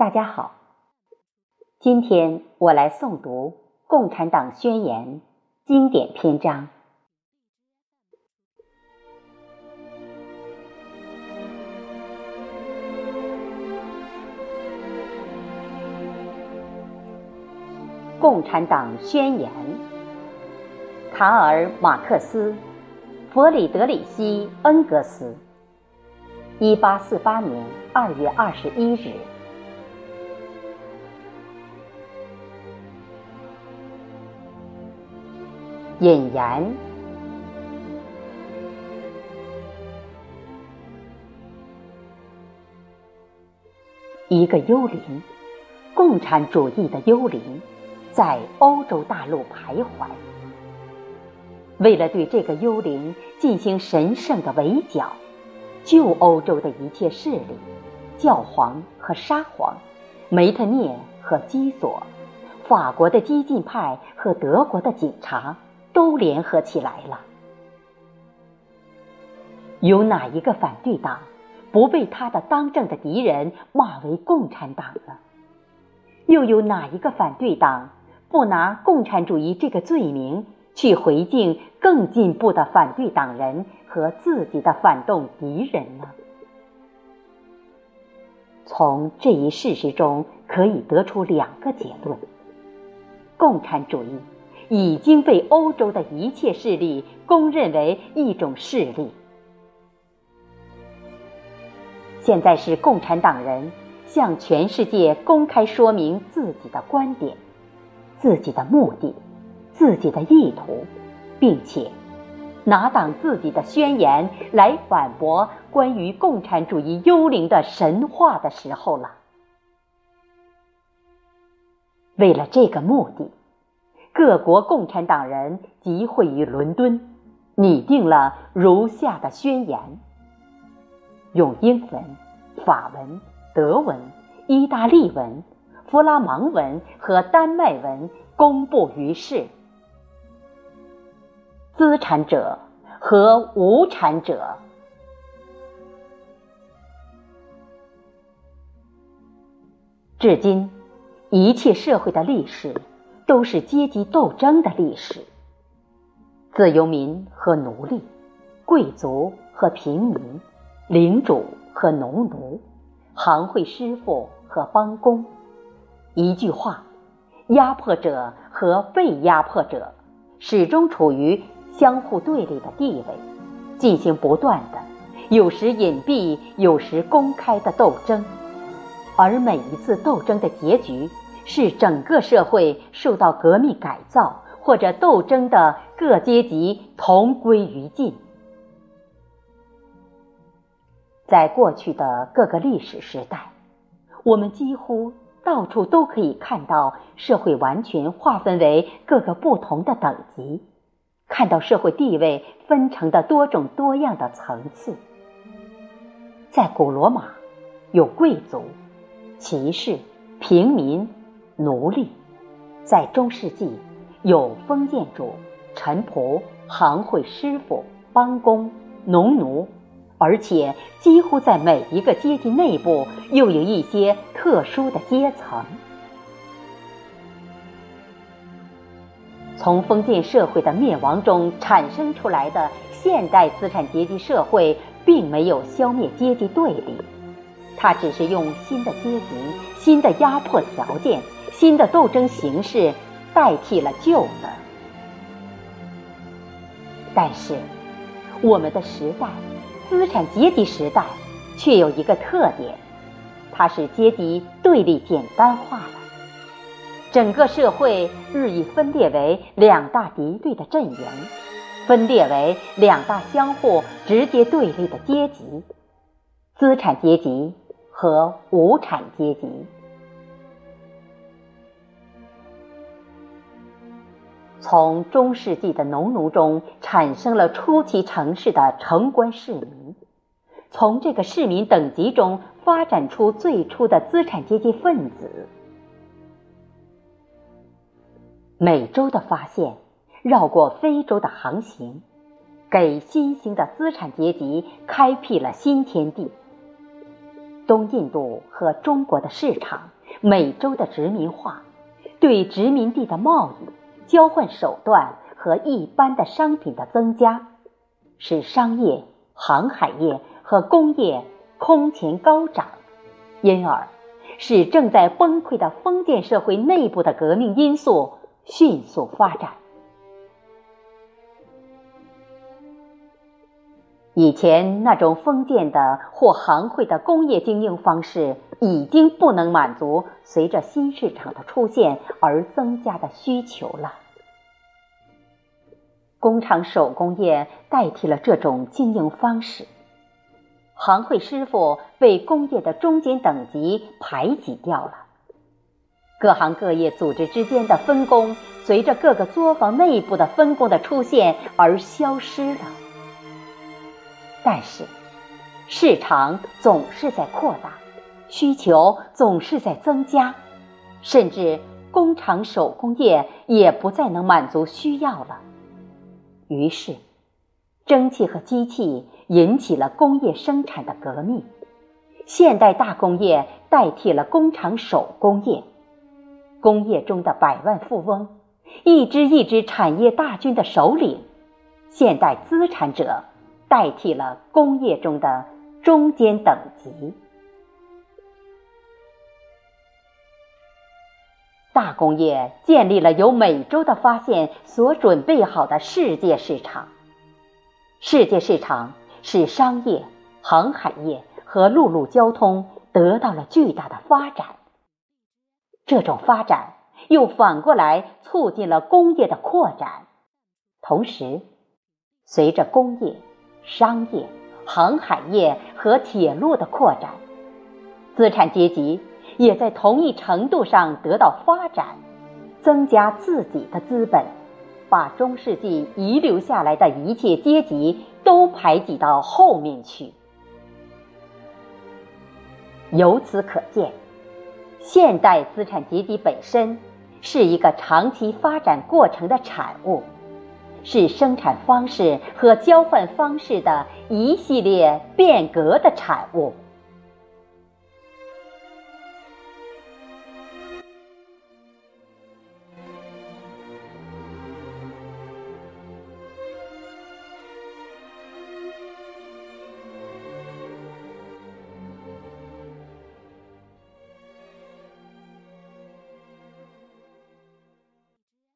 大家好，今天我来诵读《共产党宣言》经典篇章。《共产党宣言》，卡尔·马克思。弗里德里希·恩格斯，一八四八年二月二十一日。引言：一个幽灵，共产主义的幽灵，在欧洲大陆徘徊。为了对这个幽灵进行神圣的围剿，旧欧洲的一切势力，教皇和沙皇，梅特涅和基佐，法国的激进派和德国的警察，都联合起来了。有哪一个反对党不被他的当政的敌人骂为共产党呢？又有哪一个反对党不拿共产主义这个罪名？去回敬更进步的反对党人和自己的反动敌人呢？从这一事实中可以得出两个结论：共产主义已经被欧洲的一切势力公认为一种势力。现在是共产党人向全世界公开说明自己的观点、自己的目的。自己的意图，并且拿党自己的宣言来反驳关于共产主义幽灵的神话的时候了。为了这个目的，各国共产党人集会于伦敦，拟定了如下的宣言：用英文、法文、德文、意大利文、弗拉芒文和丹麦文公布于世。资产者和无产者，至今，一切社会的历史都是阶级斗争的历史。自由民和奴隶，贵族和平民，领主和农奴，行会师傅和帮工。一句话，压迫者和被压迫者始终处于。相互对立的地位，进行不断的、有时隐蔽、有时公开的斗争，而每一次斗争的结局是整个社会受到革命改造，或者斗争的各阶级同归于尽。在过去的各个历史时代，我们几乎到处都可以看到社会完全划分为各个不同的等级。看到社会地位分成的多种多样的层次，在古罗马，有贵族、骑士、平民、奴隶；在中世纪，有封建主、臣仆、行会师傅、帮工、农奴，而且几乎在每一个阶级内部，又有一些特殊的阶层。从封建社会的灭亡中产生出来的现代资产阶级社会，并没有消灭阶级对立，它只是用新的阶级、新的压迫条件、新的斗争形式代替了旧的。但是，我们的时代——资产阶级时代，却有一个特点，它是阶级对立简单化了。整个社会日益分裂为两大敌对的阵营，分裂为两大相互直接对立的阶级：资产阶级和无产阶级。从中世纪的农奴中产生了初期城市的城关市民，从这个市民等级中发展出最初的资产阶级分子。美洲的发现，绕过非洲的航行，给新兴的资产阶级开辟了新天地。东印度和中国的市场，美洲的殖民化，对殖民地的贸易、交换手段和一般的商品的增加，使商业、航海业和工业空前高涨，因而使正在崩溃的封建社会内部的革命因素迅速发展。以前那种封建的或行会的工业经营方式，已经不能满足随着新市场的出现而增加的需求了。工厂手工业代替了这种经营方式，行会师傅被工业的中间等级排挤掉了，各行各业组织之间的分工，随着各个作坊内部的分工的出现而消失了。但是，市场总是在扩大，需求总是在增加，甚至工厂手工业也不再能满足需要了。于是，蒸汽和机器引起了工业生产的革命，现代大工业代替了工厂手工业，工业中的百万富翁，一支一支产业大军的首领，现代资产者。代替了工业中的中间等级。大工业建立了由美洲的发现所准备好的世界市场。世界市场使商业、航海业和陆路交通得到了巨大的发展。这种发展又反过来促进了工业的扩展。同时，随着工业。商业、航海业和铁路的扩展，资产阶级也在同一程度上得到发展，增加自己的资本，把中世纪遗留下来的一切阶级都排挤到后面去。由此可见，现代资产阶级本身是一个长期发展过程的产物。是生产方式和交换方式的一系列变革的产物。